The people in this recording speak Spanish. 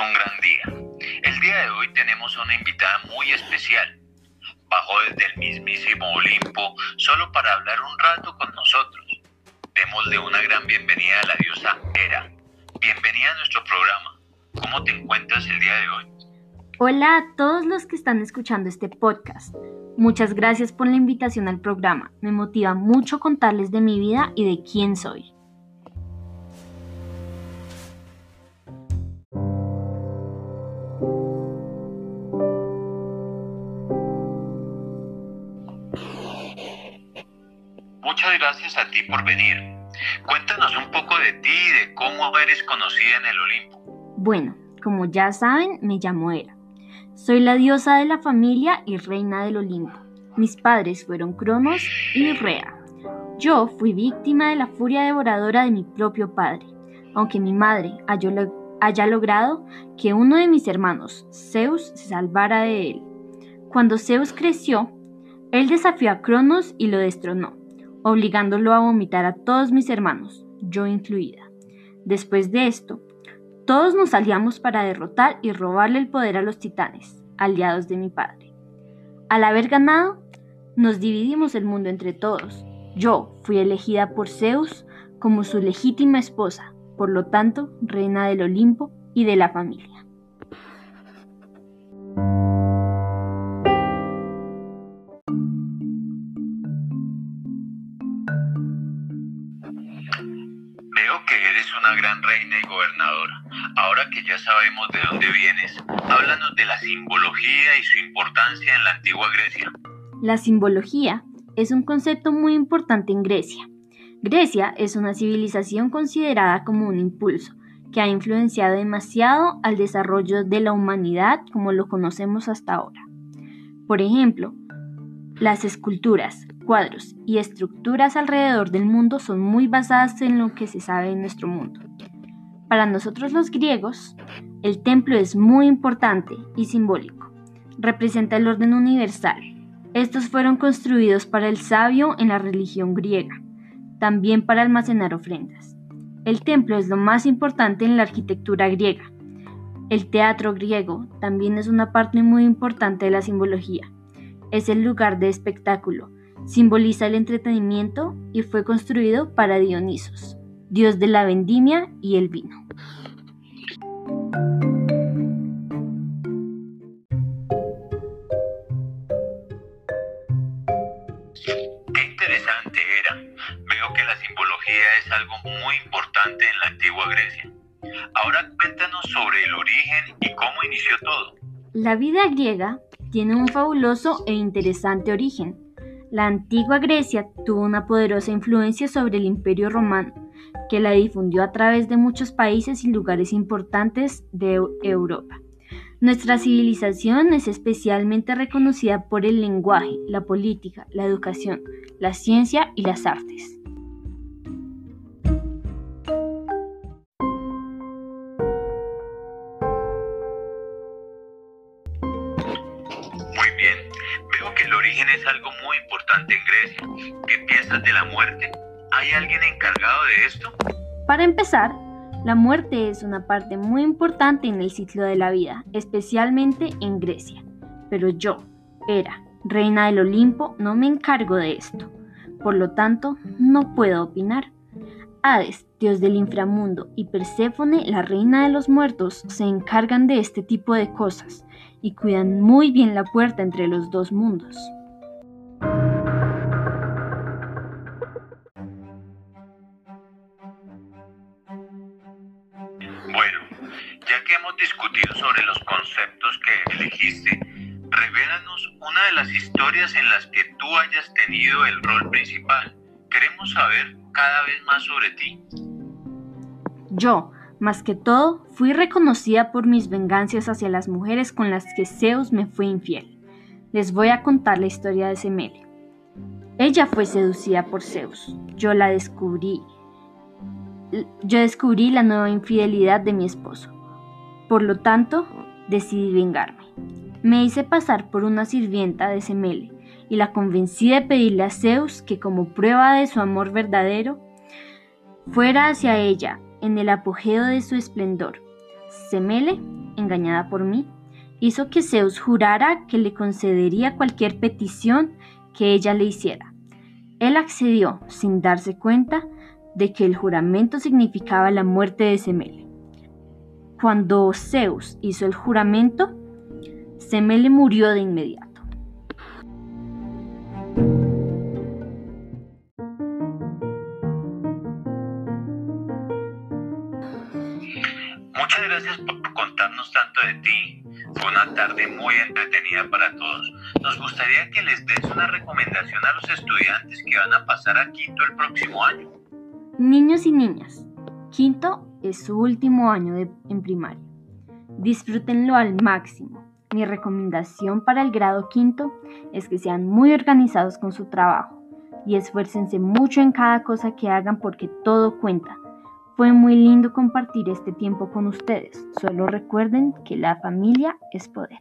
un gran día. El día de hoy tenemos una invitada muy especial. Bajó desde el mismísimo Olimpo solo para hablar un rato con nosotros. Démosle una gran bienvenida a la diosa Hera. Bienvenida a nuestro programa. ¿Cómo te encuentras el día de hoy? Hola a todos los que están escuchando este podcast. Muchas gracias por la invitación al programa. Me motiva mucho contarles de mi vida y de quién soy. Muchas gracias a ti por venir. Cuéntanos un poco de ti y de cómo eres conocida en el Olimpo. Bueno, como ya saben, me llamo Hera. Soy la diosa de la familia y reina del Olimpo. Mis padres fueron Cronos y Rea. Yo fui víctima de la furia devoradora de mi propio padre, aunque mi madre haya logrado que uno de mis hermanos, Zeus, se salvara de él. Cuando Zeus creció, él desafió a Cronos y lo destronó obligándolo a vomitar a todos mis hermanos, yo incluida. Después de esto, todos nos aliamos para derrotar y robarle el poder a los titanes, aliados de mi padre. Al haber ganado, nos dividimos el mundo entre todos. Yo fui elegida por Zeus como su legítima esposa, por lo tanto, reina del Olimpo y de la familia. Gran reina y gobernadora. Ahora que ya sabemos de dónde vienes, háblanos de la simbología y su importancia en la antigua Grecia. La simbología es un concepto muy importante en Grecia. Grecia es una civilización considerada como un impulso que ha influenciado demasiado al desarrollo de la humanidad como lo conocemos hasta ahora. Por ejemplo, las esculturas, cuadros y estructuras alrededor del mundo son muy basadas en lo que se sabe en nuestro mundo. Para nosotros los griegos, el templo es muy importante y simbólico. Representa el orden universal. Estos fueron construidos para el sabio en la religión griega, también para almacenar ofrendas. El templo es lo más importante en la arquitectura griega. El teatro griego también es una parte muy importante de la simbología. Es el lugar de espectáculo, simboliza el entretenimiento y fue construido para Dionisos, dios de la vendimia y el vino. Qué interesante era. Veo que la simbología es algo muy importante en la antigua Grecia. Ahora cuéntanos sobre el origen y cómo inició todo. La vida griega tiene un fabuloso e interesante origen la antigua Grecia tuvo una poderosa influencia sobre el Imperio romano, que la difundió a través de muchos países y lugares importantes de Europa. Nuestra civilización es especialmente reconocida por el lenguaje, la política, la educación, la ciencia y las artes. Es algo muy importante en Grecia. ¿Qué piensas de la muerte? ¿Hay alguien encargado de esto? Para empezar, la muerte es una parte muy importante en el ciclo de la vida, especialmente en Grecia. Pero yo, Hera, reina del Olimpo, no me encargo de esto. Por lo tanto, no puedo opinar. Hades, dios del inframundo, y Perséfone, la reina de los muertos, se encargan de este tipo de cosas y cuidan muy bien la puerta entre los dos mundos. discutido sobre los conceptos que elegiste, revélanos una de las historias en las que tú hayas tenido el rol principal. Queremos saber cada vez más sobre ti. Yo, más que todo, fui reconocida por mis venganzas hacia las mujeres con las que Zeus me fue infiel. Les voy a contar la historia de Semele. Ella fue seducida por Zeus. Yo la descubrí. Yo descubrí la nueva infidelidad de mi esposo. Por lo tanto, decidí vengarme. Me hice pasar por una sirvienta de Semele y la convencí de pedirle a Zeus que como prueba de su amor verdadero, fuera hacia ella en el apogeo de su esplendor. Semele, engañada por mí, hizo que Zeus jurara que le concedería cualquier petición que ella le hiciera. Él accedió sin darse cuenta de que el juramento significaba la muerte de Semele. Cuando Zeus hizo el juramento, Semele murió de inmediato. Tanto de ti. Fue una tarde muy entretenida para todos. Nos gustaría que les des una recomendación a los estudiantes que van a pasar a quinto el próximo año. Niños y niñas, quinto es su último año de, en primaria. Disfrútenlo al máximo. Mi recomendación para el grado quinto es que sean muy organizados con su trabajo y esfuércense mucho en cada cosa que hagan porque todo cuenta. Fue muy lindo compartir este tiempo con ustedes. Solo recuerden que la familia es poder.